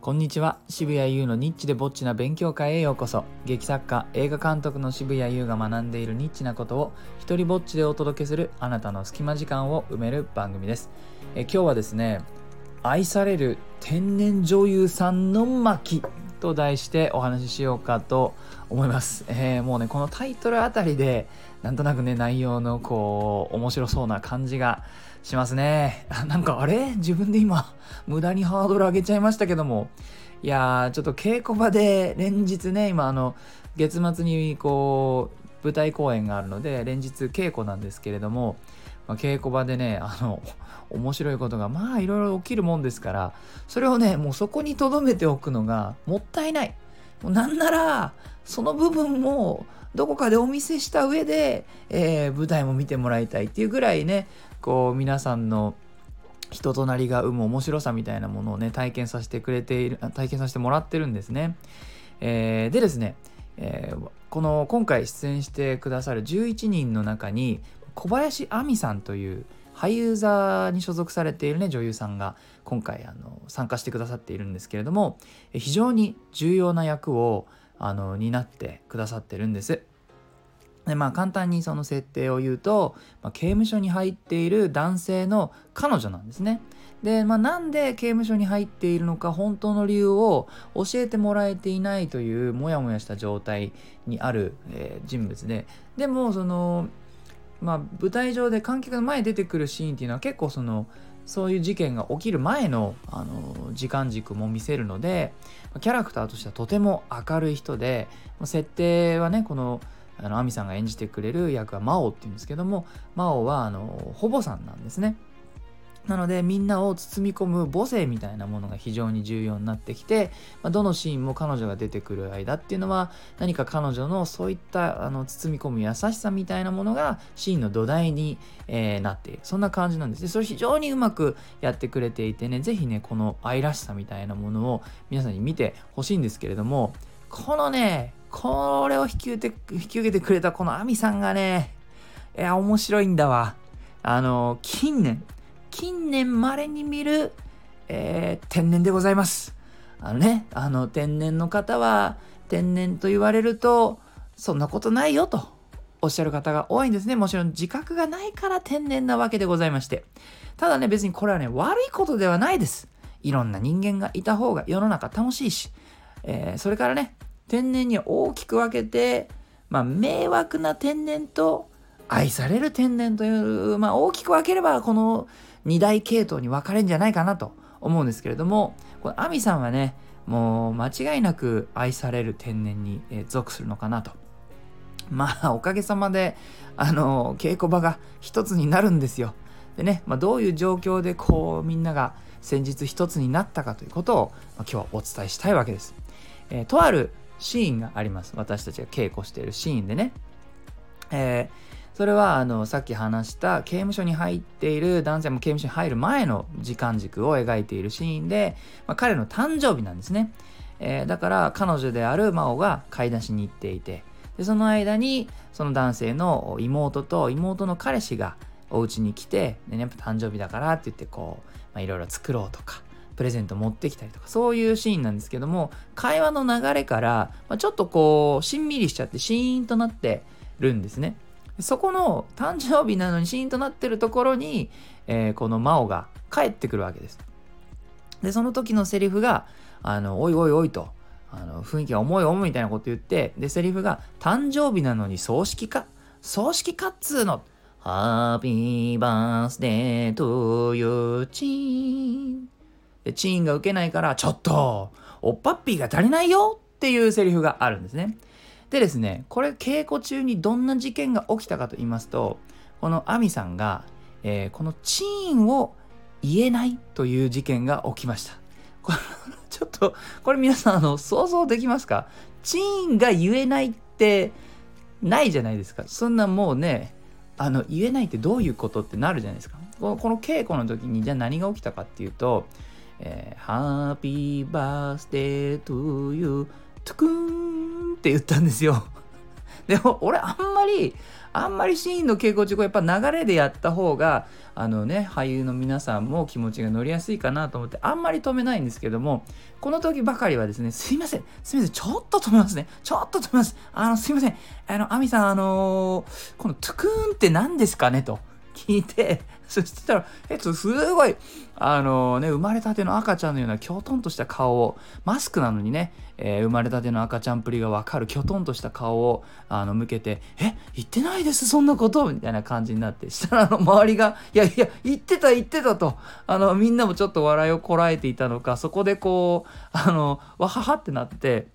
こんにちは。渋谷優のニッチでぼっちな勉強会へようこそ。劇作家映画監督の渋谷優が学んでいるニッチなことを一人ぼっちでお届けするあなたの隙間時間を埋める番組です。え今日はですね愛される天然女優さんの巻と題してお話ししようかと思います、えー、もうねこのタイトルあたりでなんとなくね内容のこう面白そうな感じがしますね。なんかあれ？自分で今、無駄にハードル上げちゃいましたけども。いやー、ちょっと稽古場で連日ね、今あの、月末にこう、舞台公演があるので、連日稽古なんですけれども、まあ、稽古場でね、あの、面白いことがまあいろいろ起きるもんですから、それをね、もうそこに留めておくのがもったいない。もうなんなら、その部分もどこかでお見せした上で、えー、舞台も見てもらいたいっていうぐらいねこう皆さんの人となりが生む面白さみたいなものをね体験させてくれている体験させてもらってるんですね。えー、でですね、えー、この今回出演してくださる11人の中に小林亜美さんという俳優座に所属されているね女優さんが今回あの参加してくださっているんですけれども非常に重要な役をあの担ってくださってるんです。でまあ簡単にその設定を言うと、まあ、刑務所に入っている男性の彼女なんですね。で、まあ、なんで刑務所に入っているのか本当の理由を教えてもらえていないというモヤモヤした状態にある、えー、人物ででもそのまあ舞台上で観客の前に出てくるシーンっていうのは結構そのそういう事件が起きる前のあの時間軸も見せるのでキャラクターとしてはとても明るい人で設定はねこのあの亜美さんが演じてくれる役は真央っていうんですけども真央はあのほぼさんなんですね。なのでみんなを包み込む母性みたいなものが非常に重要になってきて、まあ、どのシーンも彼女が出てくる間っていうのは何か彼女のそういったあの包み込む優しさみたいなものがシーンの土台に、えー、なっている。そんな感じなんです。ねそれ非常にうまくやってくれていてね是非ねこの愛らしさみたいなものを皆さんに見てほしいんですけれどもこのねこれを引き受け引き受けてくれたこの亜美さんがねいや面白いんだわ。あの近年近年稀に見る、えー、天然でございます。あのね、あの天然の方は天然と言われるとそんなことないよとおっしゃる方が多いんですね。もちろん自覚がないから天然なわけでございまして。ただね、別にこれはね、悪いことではないです。いろんな人間がいた方が世の中楽しいし、えー、それからね、天然に大きく分けて、まあ、迷惑な天然と愛される天然という、まあ、大きく分ければ、この2大系統に分かれるんじゃないかなと思うんですけれども、このアミさんはね、もう間違いなく愛される天然に、属するのかなと。まあ、おかげさまで、あの、稽古場が一つになるんですよ。でね、まあ、どういう状況でこう、みんなが先日一つになったかということを、まあ、今日はお伝えしたいわけです。えー、とあるシーンがあります。私たちが稽古しているシーンでね。えーそれはあのさっき話した刑務所に入っている男性も刑務所に入る前の時間軸を描いているシーンで、まあ、彼の誕生日なんですね、えー、だから彼女である真央が買い出しに行っていてでその間にその男性の妹と妹の彼氏がお家に来て、ね、やっぱ誕生日だからって言ってこういろいろ作ろうとかプレゼント持ってきたりとかそういうシーンなんですけども会話の流れから、まあ、ちょっとこうしんみりしちゃってシーンとなってるんですね。そこの誕生日なのにシーンとなってるところに、えー、この真央が帰ってくるわけです。で、その時のセリフが、あの、おいおいおいと、あの雰囲気が重い重いみたいなこと言って、で、セリフが、誕生日なのに葬式か？葬式かっつーの。ハッピーバースデートゥーユーチーン。で、チーンが受けないから、ちょっと、おっぱっぴーが足りないよっていうセリフがあるんですね。でですね、これ稽古中にどんな事件が起きたかと言いますと、このアミさんが、えー、このチーンを言えないという事件が起きました。これ ちょっと、これ皆さんあの想像できますか？チーンが言えないってないじゃないですか。そんなもうね、あの言えないってどういうことってなるじゃないですか。この稽古の時にじゃあ何が起きたかっていうと、えー、Happy birthday to you トゥクーンって言ったんですよ。でも俺あんまりあんまりシーンの稽古中やっぱ流れでやった方があのね俳優の皆さんも気持ちが乗りやすいかなと思ってあんまり止めないんですけどもこの時ばかりはですねすいませんすいませんちょっと止めますね。ちょっと止めます。あのすいませんあの亜美さんあのー、このトゥクーンって何ですかねと。聞いて そしたら、えっと、すごい、あのね、生まれたての赤ちゃんのようなきょとんとした顔を、マスクなのにね、えー、生まれたての赤ちゃんぷりがわかるきょとんとした顔をあの向けて、え、言ってないです、そんなことみたいな感じになって、したらあの周りが、いやいや、言ってた、言ってたと、あの、みんなもちょっと笑いをこらえていたのか、そこでこう、あの、わははってなって、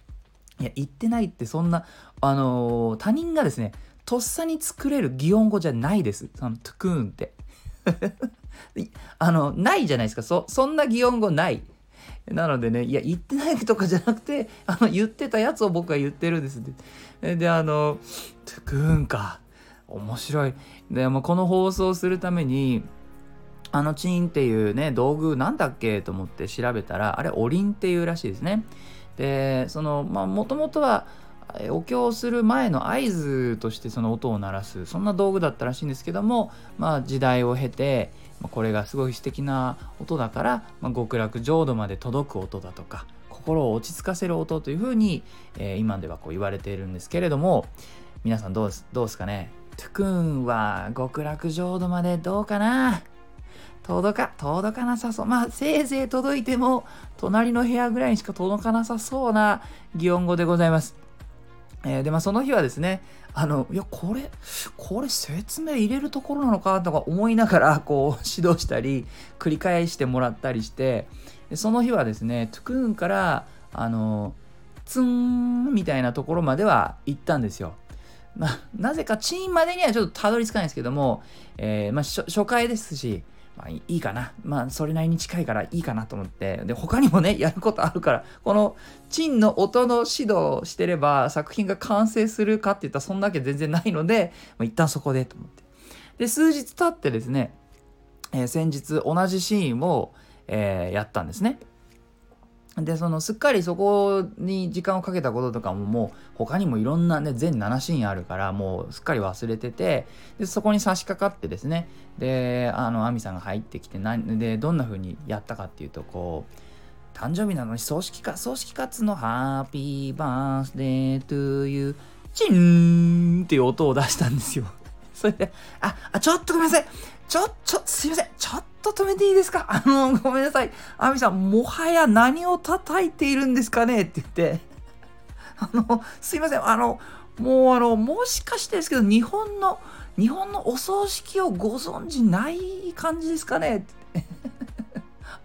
いや、言ってないってそんな、あの他人がですね、とっさに作れる擬音語じゃないです。そのトゥクーンって。あの、ないじゃないですか。そ、そんな擬音語ない。なのでね、いや、言ってないとかじゃなくて、あの、言ってたやつを僕は言ってるんですで、であの、トゥクーンか。面白い。で、もこの放送するために、あのチーンっていうね、道具なんだっけ？と思って調べたら、あれ、おりんっていうらしいですね。で、その、まあ、もともとは、お経をする前の合図としてその音を鳴らすそんな道具だったらしいんですけども、まあ、時代を経てこれがすごい素敵な音だから、まあ、極楽浄土まで届く音だとか心を落ち着かせる音というふうに、えー、今ではこう言われているんですけれども皆さんどうですどうですかね？トゥクーンは極楽浄土までどうかな？届か、届かなさそう。まあ、せいぜい届いても、隣の部屋ぐらいにしか届かなさそうな擬音語でございます。えー、で、まあ、その日はですね、あの、いや、これ、これ説明入れるところなのかとか思いながら、こう、指導したり、繰り返してもらったりして、でその日はですね、トゥクーンから、あの、ツンみたいなところまでは行ったんですよ。まあ、なぜかチーンまでにはちょっとたどり着かないですけども、えー、まあ、初回ですし、まあいいかな。まあそれなりに近いからいいかなと思って。で、他にもね、やることあるから、このチンの音の指導してれば作品が完成するかって言ったらそんだけ全然ないので、まあ、一旦そこでと思って。で、数日経ってですね、えー、先日同じシーンを、えー、やったんですね。でそのすっかりそこに時間をかけたこととかももう他にもいろんなね全7シーンあるからもうすっかり忘れててでそこに差し掛かってですね。であの亜美さんが入ってきて何でどんな風にやったかっていうとこう誕生日なのに葬式か葬式かつのハッピーバースデートゥーユーチンっていう音を出したんですよ。それでああちょっとごめんなさいちょ、ちょ、すいません。ちょっと止めていいですか？あの、ごめんなさい。アミさん、もはや何を叩いているんですかね？って言って。あの、すいません。あの、もうあの、もしかしてですけど、日本の、日本のお葬式をご存知ない感じですかね？って言って。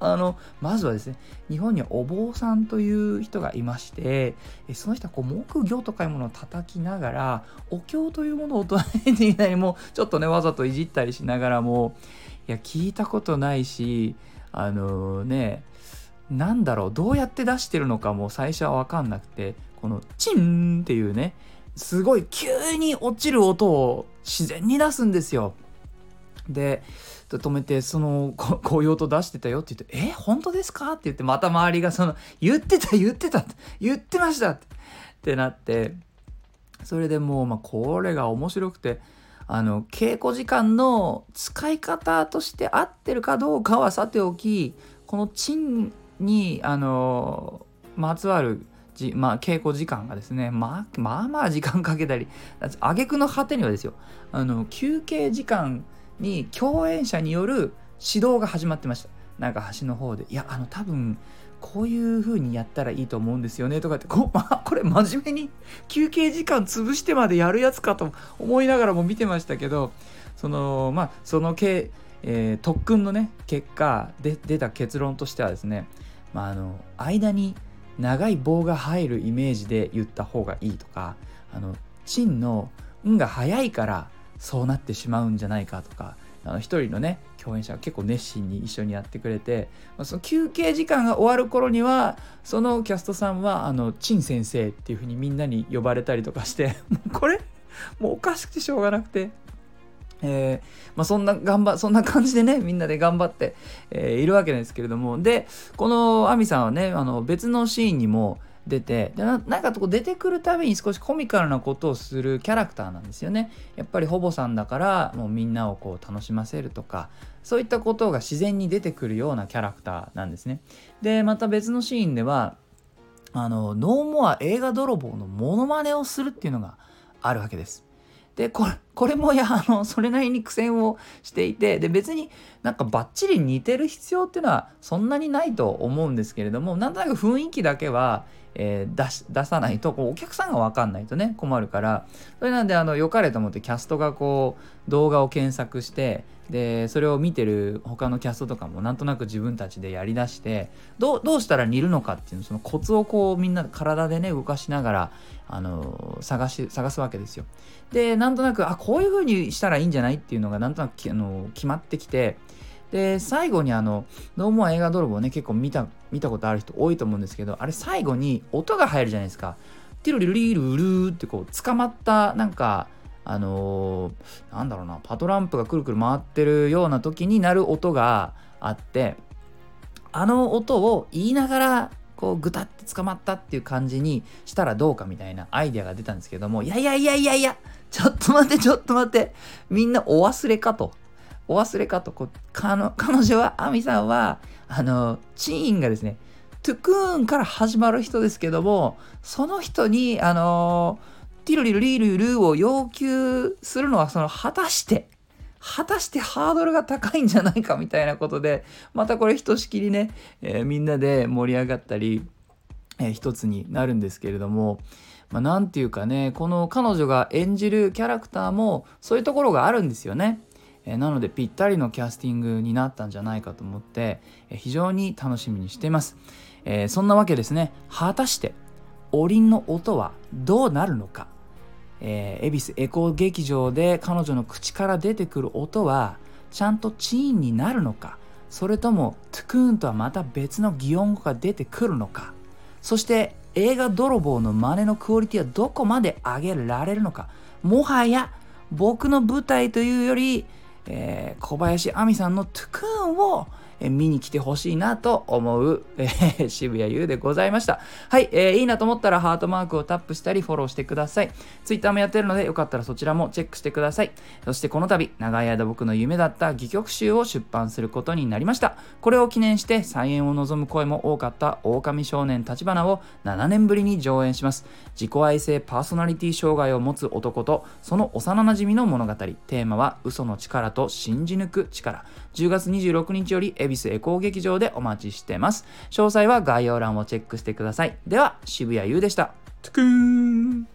あの、まずはですね、日本にはお坊さんという人がいまして、その人はこう木魚とかいうものを叩きながら、お経というものを唱えていないもちょっとね、わざといじったりしながらも、いや、聞いたことないし、あのー、ね、なんだろう、どうやって出してるのかも最初はわかんなくて、このチンっていうね、すごい急に落ちる音を自然に出すんですよ。で、止めて、その、こういう音出してたよって言って、え、本当ですか？って言って、また周りがその、言ってた、言ってた、言ってましたってってなって、それでもう、まあ、これが面白くて、あの、稽古時間の使い方として合ってるかどうかはさておき、このチンに、あの、まつわるじ、まあ、稽古時間がですね、まあ、まあまあ時間かけたり、挙句の果てにはですよ、あの、休憩時間に共演者による指導が始まってました。なんか端の方で、いや、あの、多分、こういう風にやったらいいと思うんですよねとかってこ,、ま、これ真面目に休憩時間潰してまでやるやつかと思いながらも見てましたけどそのまあそのけ、えー、特訓のね結果で出た結論としてはですね、まあ、あの間に長い棒が入るイメージで言った方がいいとかあの芯の「ん」が早いからそうなってしまうんじゃないかとかあの一人のね共演者が結構熱心に一緒にやってくれて、まあ、その休憩時間が終わる頃にはそのキャストさんはあの陳先生っていう風にみんなに呼ばれたりとかして もうこれもうおかしくてしょうがなくて。えー、まあ、そんな頑張そんな感じでねみんなで頑張って、えー、いるわけですけれどもでこの亜美さんはねあの別のシーンにも出てでなんかこう出てくるたびに少しコミカルなことをするキャラクターなんですよね。やっぱりほぼさんだからもうみんなをこう楽しませるとかそういったことが自然に出てくるようなキャラクターなんですね。でまた別のシーンではあのノーモア映画泥棒のモノマネをするっていうのがあるわけです。でこれこれもやあのそれなりに苦戦をしていてで別になんかバッチリ似てる必要っていうのはそんなにないと思うんですけれどもなんとなく雰囲気だけはえー、出し出さないとこうお客さんが分かんないとね困るからそれなんであの良かれと思ってキャストがこう動画を検索してでそれを見てる他のキャストとかもなんとなく自分たちでやりだしてどうどうしたら似るのかっていうそのコツをこうみんな体でね動かしながらあの探し探すわけですよ。でなんとなくあこういう風にしたらいいんじゃないっていうのがなんとなくあの決まってきてで最後にあの「ノーモア映画泥棒ね」結構見た見たことある人多いと思うんですけどあれ最後に音が入るじゃないですか。ティルリルリルルーってこう捕まったなんかあのー、なんだろうなパトランプがくるくる回ってるような時になる音があってあの音を言いながらこうグタって捕まったっていう感じにしたらどうかみたいなアイデアが出たんですけどもいやいやいやいやいやちょっと待ってちょっと待ってみんなお忘れかとお忘れかとこ彼女は亜美さんはあのチーンがですねトゥクーンから始まる人ですけどもその人にあのティルリルリルルを要求するのはその果たして果たしてハードルが高いんじゃないかみたいなことでまたこれひとしきりね、えー、みんなで盛り上がったり、えー、一つになるんですけれどもまあ、なんていうかねこの彼女が演じるキャラクターもそういうところがあるんですよね。えなのでぴったりのキャスティングになったんじゃないかと思って、え非常に楽しみにしています、えー、そんなわけですね。果たしておりんの音はどうなるのか、えー、恵比寿エコー劇場で彼女の口から出てくる音はちゃんとチーンになるのか。それともトゥクーンとはまた別の擬音語が出てくるのか。そして映画泥棒の真似のクオリティはどこまで上げられるのか。もはや僕の舞台というよりえー、小林亜美さんのトゥクーンを見に来てほしいなと思う、えー、渋谷優でございました。はい、えー、いいなと思ったらハートマークをタップしたりフォローしてください。Twitter もやってるのでよかったらそちらもチェックしてください。そしてこの度、長い間僕の夢だった戯曲集を出版することになりました。これを記念して再演を望む声も多かった狼少年立花を7年ぶりに上演します。自己愛性パーソナリティ障害を持つ男とその幼馴染の物語。テーマは嘘の力と信じ抜く力。10月26日よりビスエコー劇場でお待ちしてます。詳細は概要欄をチェックしてください。では、渋谷優でした。トゥクーン